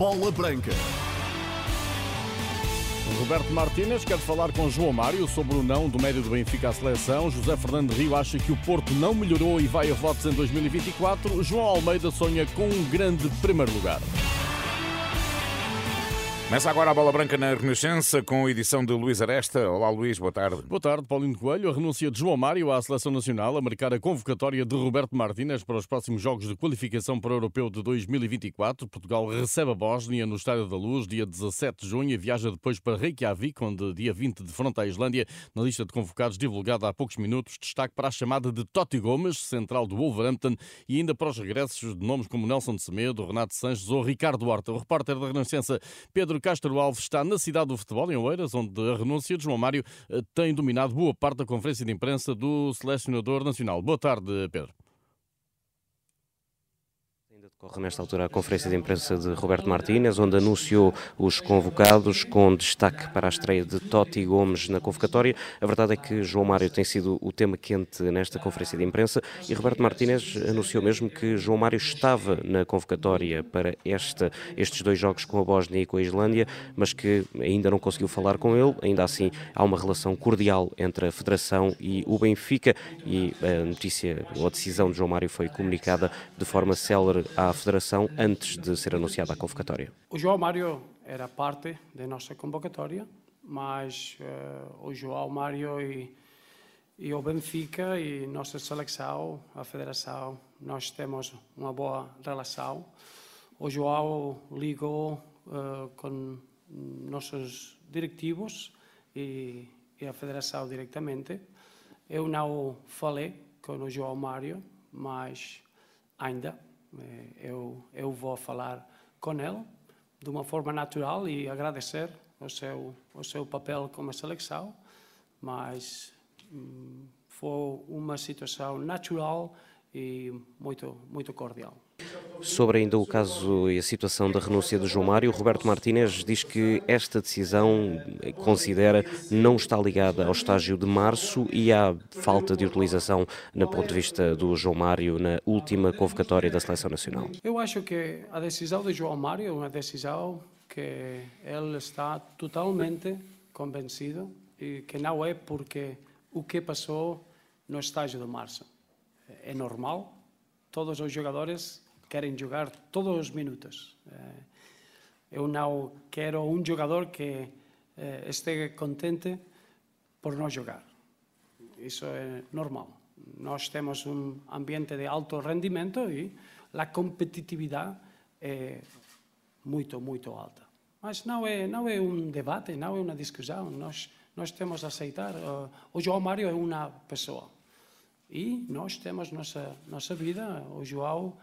Bola Branca. Roberto Martínez quer falar com João Mário sobre o não do médio do Benfica à seleção. José Fernando Rio acha que o Porto não melhorou e vai a votos em 2024. João Almeida sonha com um grande primeiro lugar. Começa agora a Bola Branca na Renascença com a edição de Luís Aresta. Olá Luís, boa tarde. Boa tarde, Paulinho Coelho. A renúncia de João Mário à Seleção Nacional a marcar a convocatória de Roberto Martínez para os próximos Jogos de Qualificação para o Europeu de 2024. Portugal recebe a Bósnia no Estádio da Luz, dia 17 de junho, e viaja depois para Reykjavik, onde dia 20 defronta a Islândia. Na lista de convocados divulgada há poucos minutos, destaque para a chamada de Totti Gomes, central do Wolverhampton, e ainda para os regressos de nomes como Nelson de Semedo, Renato Sanches ou Ricardo Horta. O repórter da Renascença, Pedro Castro Alves está na cidade do futebol, em Oeiras, onde a renúncia de João Mário eh, tem dominado boa parte da conferência de imprensa do selecionador nacional. Boa tarde, Pedro. Corre nesta altura a conferência de imprensa de Roberto Martínez, onde anunciou os convocados, com destaque para a estreia de Totti Gomes na convocatória. A verdade é que João Mário tem sido o tema quente nesta conferência de imprensa e Roberto Martínez anunciou mesmo que João Mário estava na convocatória para esta, estes dois jogos com a Bósnia e com a Islândia, mas que ainda não conseguiu falar com ele. Ainda assim, há uma relação cordial entre a Federação e o Benfica e a notícia, ou a decisão de João Mário foi comunicada de forma célere à à Federação antes de ser anunciada a convocatória? O João Mário era parte da nossa convocatória, mas uh, o João Mário e, e o Benfica e nossa seleção, a Federação, nós temos uma boa relação. O João ligou uh, com nossos diretivos e, e a Federação diretamente. Eu não falei com o João Mário, mas ainda eu, eu vou falar com ele de uma forma natural e agradecer o seu, o seu papel como seleção, mas hum, foi uma situação natural e muito, muito cordial. Sobre ainda o caso e a situação da renúncia de João Mário, Roberto Martínez diz que esta decisão considera não está ligada ao estágio de março e à falta de utilização, no ponto de vista do João Mário, na última convocatória da Seleção Nacional. Eu acho que a decisão de João Mário é uma decisão que ele está totalmente convencido e que não é porque o que passou no estágio de março. É normal, todos os jogadores querem jogar todos os minutos. Eh, eu não quero um jogador que eh, esteja contente por não jogar. Isso é normal. Nós temos um ambiente de alto rendimento e a competitividade é muito, muito alta. Mas não é, não é um debate, não é uma discussão. Nós, nós temos a aceitar. Uh, o João Mário é uma pessoa. E nós temos nossa, nossa vida. O João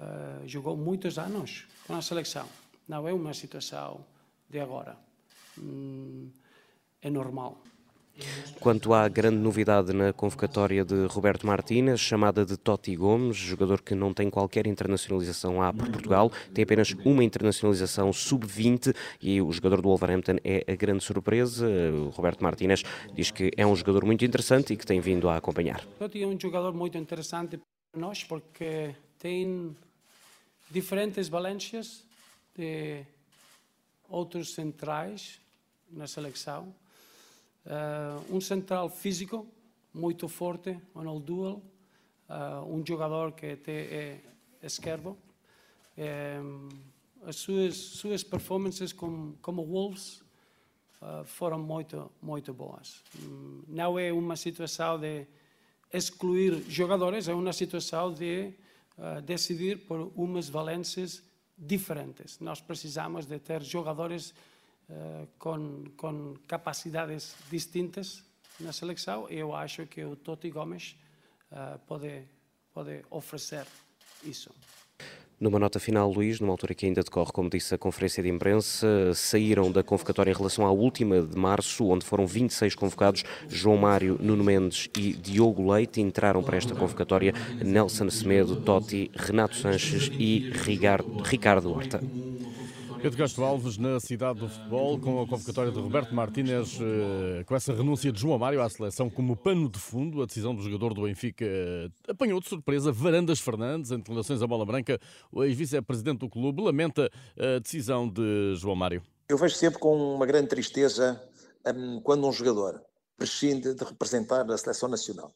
uh, jogou muitos anos com a seleção. Não é uma situação de agora. Hum, é normal. Quanto à grande novidade na convocatória de Roberto Martínez, chamada de Totti Gomes, jogador que não tem qualquer internacionalização A por Portugal, tem apenas uma internacionalização sub-20 e o jogador do Wolverhampton é a grande surpresa. O Roberto Martínez diz que é um jogador muito interessante e que tem vindo a acompanhar. Totti é um jogador muito interessante para nós porque tem diferentes valências de outros centrais na seleção. Uh, um central físico muito forte, no dual, uh, um jogador que é esquerdo. Um, as suas, suas performances como, como Wolves uh, foram muito, muito boas. Um, não é uma situação de excluir jogadores, é uma situação de decidir por umas valências diferentes. Nós precisamos de ter jogadores uh, com, com capacidades distintas na seleção eu acho que o Totti Gomes uh, pode, pode oferecer isso. Numa nota final, Luís, numa altura que ainda decorre, como disse, a conferência de imprensa, saíram da convocatória em relação à última de março, onde foram 26 convocados, João Mário, Nuno Mendes e Diogo Leite. Entraram para esta convocatória Nelson Semedo, Totti, Renato Sanches e Ricardo Horta. Pedro Castro Alves na cidade do futebol com a convocatória de Roberto Martínez, eh, com essa renúncia de João Mário à seleção como pano de fundo. A decisão do jogador do Benfica eh, apanhou de surpresa Varandas Fernandes em declarações à bola branca, o ex-vice-presidente do clube, lamenta a decisão de João Mário. Eu vejo sempre com uma grande tristeza um, quando um jogador prescinde de representar a seleção nacional.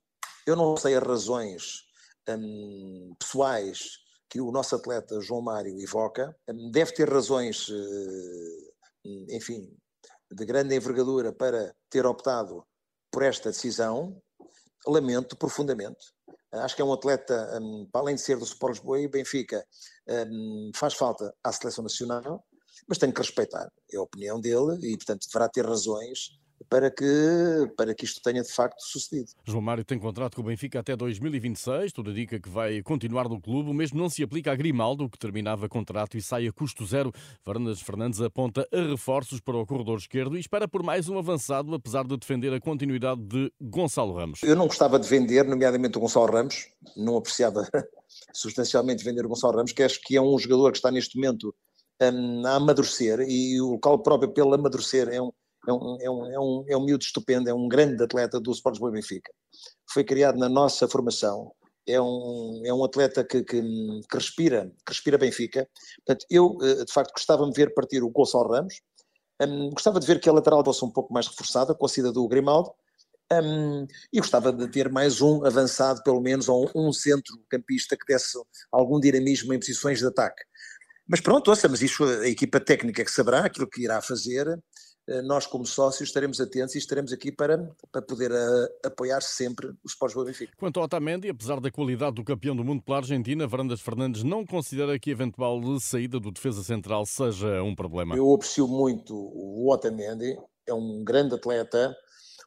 Eu não sei as razões um, pessoais que o nosso atleta João Mário evoca. Um, deve ter razões, uh, enfim, de grande envergadura para ter optado por esta decisão. Lamento profundamente. Acho que é um atleta, um, para além de ser do Sport Lisboa e Benfica, faz falta à seleção nacional, mas tenho que respeitar. É a opinião dele e, portanto, deverá ter razões para que, para que isto tenha de facto sucedido. João Mário tem contrato com o Benfica até 2026, tudo indica que vai continuar no clube, o mesmo não se aplica a Grimaldo, que terminava contrato e sai a custo zero. Fernandes Fernandes aponta a reforços para o corredor esquerdo e espera por mais um avançado, apesar de defender a continuidade de Gonçalo Ramos. Eu não gostava de vender, nomeadamente o Gonçalo Ramos, não apreciava substancialmente vender o Gonçalo Ramos, que acho que é um jogador que está neste momento um, a amadurecer e o local próprio pelo amadurecer é um é um, é um, é um, é um miúdo estupendo, é um grande atleta do Sport Lisboa Benfica. Foi criado na nossa formação, é um, é um atleta que, que, que, respira, que respira Benfica. Portanto, eu eh, de facto gostava de ver partir o Gonçalo Ramos, um, gostava de ver que a lateral fosse um pouco mais reforçada, com a saída do Grimaldo, um, e gostava de ter mais um avançado, pelo menos, ou um centro-campista que desse algum dinamismo em posições de ataque. Mas pronto, ouça, mas isso a equipa técnica que saberá aquilo que irá fazer, nós, como sócios, estaremos atentos e estaremos aqui para, para poder a, eh, apoiar sempre os Boa Benfica. Quanto ao Otamendi, apesar da qualidade do campeão do mundo pela Argentina, Varandas Fernandes não considera que a eventual saída do defesa central seja um problema. Eu aprecio muito o Otamendi, é um grande atleta.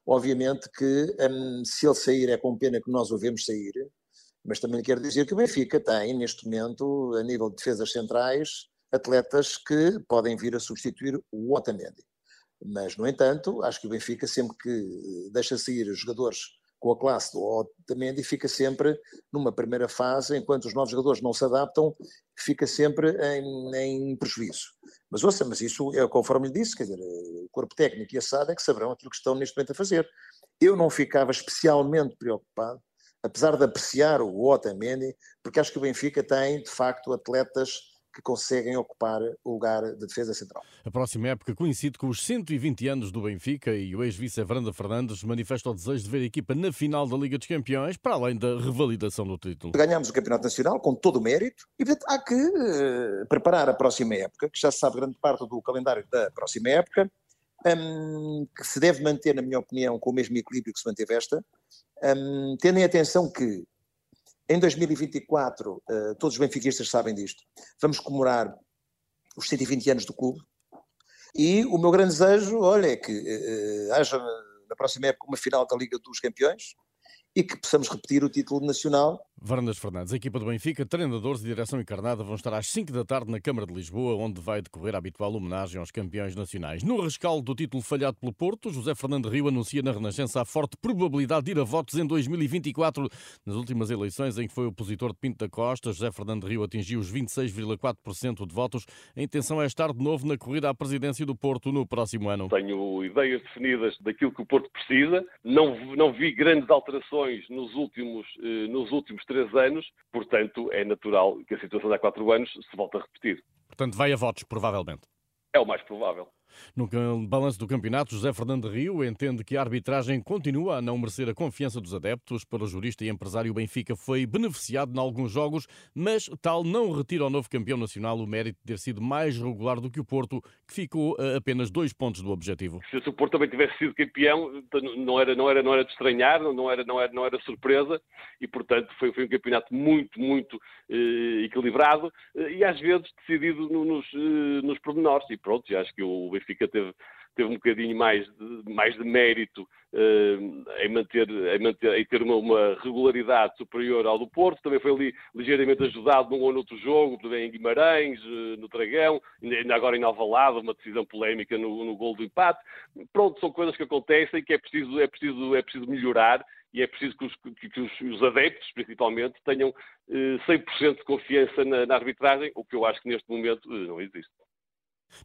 Obviamente que um, se ele sair é com pena que nós o vemos sair, mas também quero dizer que o Benfica tem, neste momento, a nível de defesas centrais, atletas que podem vir a substituir o Otamendi. Mas, no entanto, acho que o Benfica, sempre que deixa sair jogadores com a classe do Otamendi, fica sempre numa primeira fase, enquanto os novos jogadores não se adaptam, fica sempre em, em prejuízo. Mas ouça, mas isso é conforme lhe disse, quer dizer, o corpo técnico e a SAD é que saberão aquilo que estão neste momento a fazer. Eu não ficava especialmente preocupado, apesar de apreciar o Otamendi, porque acho que o Benfica tem, de facto, atletas que conseguem ocupar o lugar de defesa central. A próxima época coincide com os 120 anos do Benfica e o ex-vice Veranda Fernandes manifesta o desejo de ver a equipa na final da Liga dos Campeões, para além da revalidação do título. Ganhamos o Campeonato Nacional com todo o mérito e portanto, há que uh, preparar a próxima época, que já se sabe grande parte do calendário da próxima época, um, que se deve manter, na minha opinião, com o mesmo equilíbrio que se manteve esta, um, tendo em atenção que em 2024, eh, todos os benfiquistas sabem disto, vamos comemorar os 120 anos do clube. E o meu grande desejo, olha, é que uh, haja na próxima época uma final da Liga dos Campeões, e que possamos repetir o título nacional. Varandas Fernandes, a equipa do Benfica, treinadores e direção encarnada vão estar às 5 da tarde na Câmara de Lisboa, onde vai decorrer a habitual homenagem aos campeões nacionais. No rescaldo do título falhado pelo Porto, José Fernando Rio anuncia na Renascença a forte probabilidade de ir a votos em 2024. Nas últimas eleições em que foi opositor de Pinto da Costa, José Fernando Rio atingiu os 26,4% de votos. A intenção é estar de novo na corrida à presidência do Porto no próximo ano. Tenho ideias definidas daquilo que o Porto precisa. Não, não vi grandes alterações nos últimos, eh, nos últimos três anos, portanto, é natural que a situação de há quatro anos se volte a repetir. Portanto, vai a votos, provavelmente. É o mais provável. No balanço do campeonato, José Fernando Rio entende que a arbitragem continua a não merecer a confiança dos adeptos. Para o jurista e empresário, Benfica foi beneficiado em alguns jogos, mas tal não retira ao novo campeão nacional o mérito de ter sido mais regular do que o Porto, que ficou a apenas dois pontos do objetivo. Se o Porto também tivesse sido campeão, não era, não era, não era de estranhar, não era, não era, não era surpresa e, portanto, foi, foi um campeonato muito, muito eh, equilibrado eh, e às vezes decidido nos, eh, nos pormenores. E pronto, acho que o Benfica teve, teve um bocadinho mais de, mais de mérito uh, em, manter, em, manter, em ter uma, uma, regularidade superior ao do Porto. Também foi ali ligeiramente ajudado num ou noutro jogo, também em Guimarães, uh, no Dragão, ainda agora em Alvalade, uma decisão polémica no, no gol do empate. Pronto, são coisas que acontecem que é preciso, é preciso, é preciso melhorar e é preciso que os, que, os adeptos, principalmente, tenham eh, 100% de confiança na, na, arbitragem, o que eu acho que neste momento eh, não existe.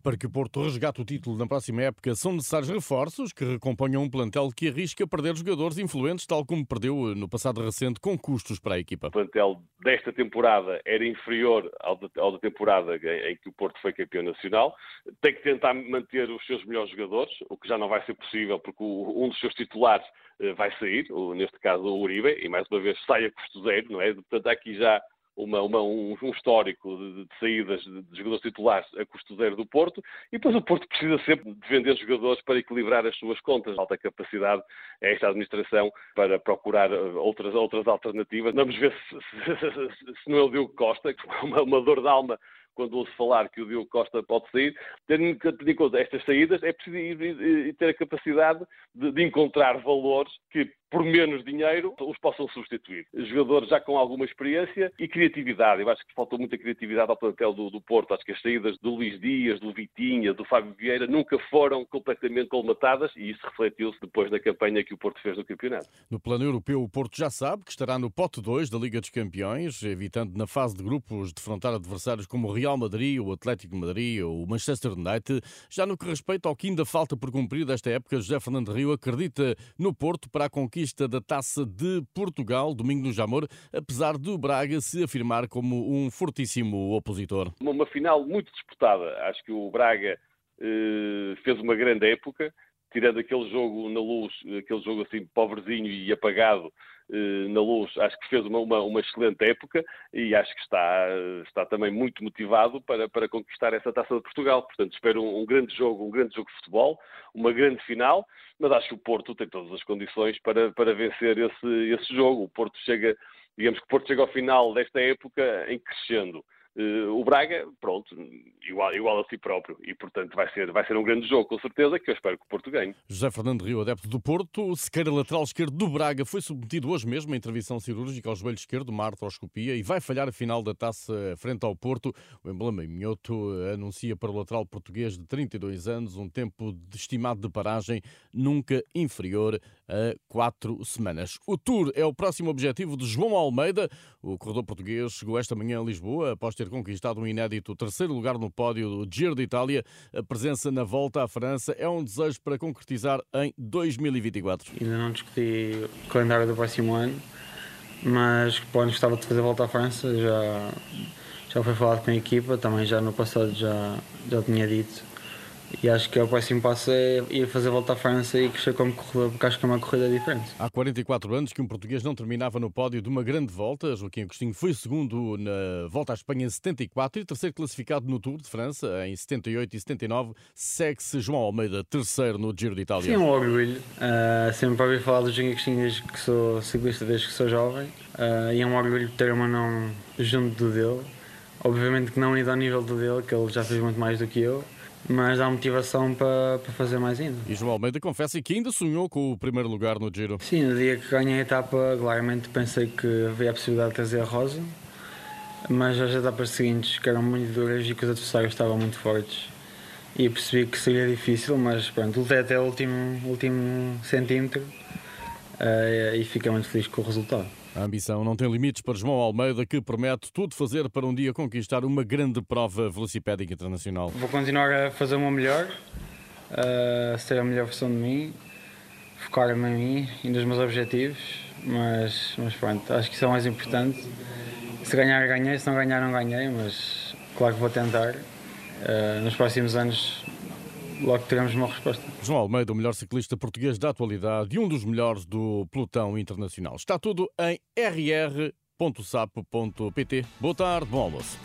Para que o Porto resgate o título na próxima época, são necessários reforços que recomponham um plantel que arrisca perder jogadores influentes, tal como perdeu no passado recente, com custos para a equipa. O plantel desta temporada era inferior ao da, temporada em que o Porto foi campeão nacional. Tem que tentar manter os seus melhores jogadores, o que já não vai ser possível porque um dos seus titulares eh, vai sair, neste caso o Uribe, e mais uma vez sai a custo zero, não é? Portanto, aqui já uma, uma, um, um, histórico de, de saídas de, de, jogadores titulares a custo zero do Porto, e depois o Porto precisa sempre de vender jogadores para equilibrar as suas contas. Alta capacidade é esta administração para procurar eh, outras, outras alternativas. Vamos ver se, se, se, se não é o Diogo Costa, que é uma, uma dor de alma quando ouço falar que o Diogo Costa pode sair, tendo em conta estas saídas, é preciso ir, ir, ir ter a capacidade de, de encontrar valores que por menos dinheiro, os possam substituir. Jogadores já com alguma experiência e criatividade. Eu acho que faltou muita criatividade ao plantel do, do Porto. Acho que as saídas do Luís Dias, do Vitinha, do Fábio Vieira nunca foram completamente colmatadas e isso refletiu-se depois na campanha que o Porto fez no campeonato. No plano europeu, o Porto já sabe que estará no pote 2 da Liga dos Campeões, evitando na fase de grupos defrontar adversários como o Real Madrid, o Atlético Madrid ou o Manchester United. Já no que respeita ao que ainda falta por cumprir desta época, José Fernando Rio acredita no Porto para a conquista conquista da Taça de Portugal, domingo no Jamor, apesar do Braga se afirmar como um fortíssimo opositor. Uma final muito disputada. Acho que o Braga eh, fez uma grande época, tirando aquele jogo na luz, aquele jogo assim pobrezinho e apagado na luz, acho que fez uma, uma, uma, excelente época e acho que está, está também muito motivado para, para conquistar essa taça de Portugal. Portanto, espero um, um grande jogo, um grande jogo de futebol, uma grande final mas acho que o Porto tem todas as condições para, para vencer esse, esse jogo. O Porto chega, digamos que o Porto chega ao final desta época em crescendo. Uh, o Braga, pronto, igual, igual a si próprio. E, portanto, vai ser, vai ser um grande jogo, com certeza, que eu espero que o Porto ganhe. José Fernando Rio, adepto do Porto, sequeira lateral esquerdo do Braga, foi submetido hoje mesmo a intervenção cirúrgica ao joelho esquerdo, uma artroscopia, e vai falhar a final da taça frente ao Porto. O emblema Minhoto anuncia para o lateral português de 32 anos um tempo estimado de paragem nunca inferior a quatro semanas. O Tour é o próximo objetivo de João Almeida. O corredor português chegou esta manhã a Lisboa após ter conquistado um inédito terceiro lugar no pódio do Giro de Itália. A presença na volta à França é um desejo para concretizar em 2024. Ainda não discuti o calendário do próximo ano, mas quando gostava de fazer a volta à França já, já foi falado com a equipa, também já no passado já, já tinha dito e acho que o próximo passo é ir fazer a volta à França e crescer como corredor, porque acho que é uma corrida diferente. Há 44 anos que um português não terminava no pódio de uma grande volta. Joaquim Agostinho foi segundo na volta à Espanha em 74 e terceiro classificado no Tour de França em 78 e 79. Segue-se João Almeida, terceiro no Giro de Itália. Sim, é um orgulho. Uh, sempre ouvi falar do Joaquim Agostinho desde que sou ciclista, desde que sou jovem. Uh, e é um orgulho ter uma não junto do dele. Obviamente que não ainda ao nível do dele, que ele já fez muito mais do que eu mas dá motivação para, para fazer mais ainda. E João Almeida confessa que ainda sonhou com o primeiro lugar no Giro. Sim, no dia que ganhei a etapa, claramente pensei que havia a possibilidade de trazer a Rosa, mas as etapas seguintes, que eram muito duras e que os adversários estavam muito fortes, e percebi que seria difícil, mas pronto, lutei até o último, último centímetro uh, e fiquei muito feliz com o resultado. A ambição não tem limites para João Almeida, que promete tudo fazer para um dia conquistar uma grande prova velocipédica internacional. Vou continuar a fazer o meu melhor, a ser a melhor versão de mim, focar-me em mim e nos meus objetivos, mas, mas pronto, acho que isso é o mais importante. Se ganhar, ganhei, se não ganhar, não ganhei, mas claro que vou tentar. Uh, nos próximos anos logo teremos uma resposta. João Almeida, o melhor ciclista português da atualidade e um dos melhores do pelotão internacional. Está tudo em rr.sapo.pt. Boa tarde, bom almoço.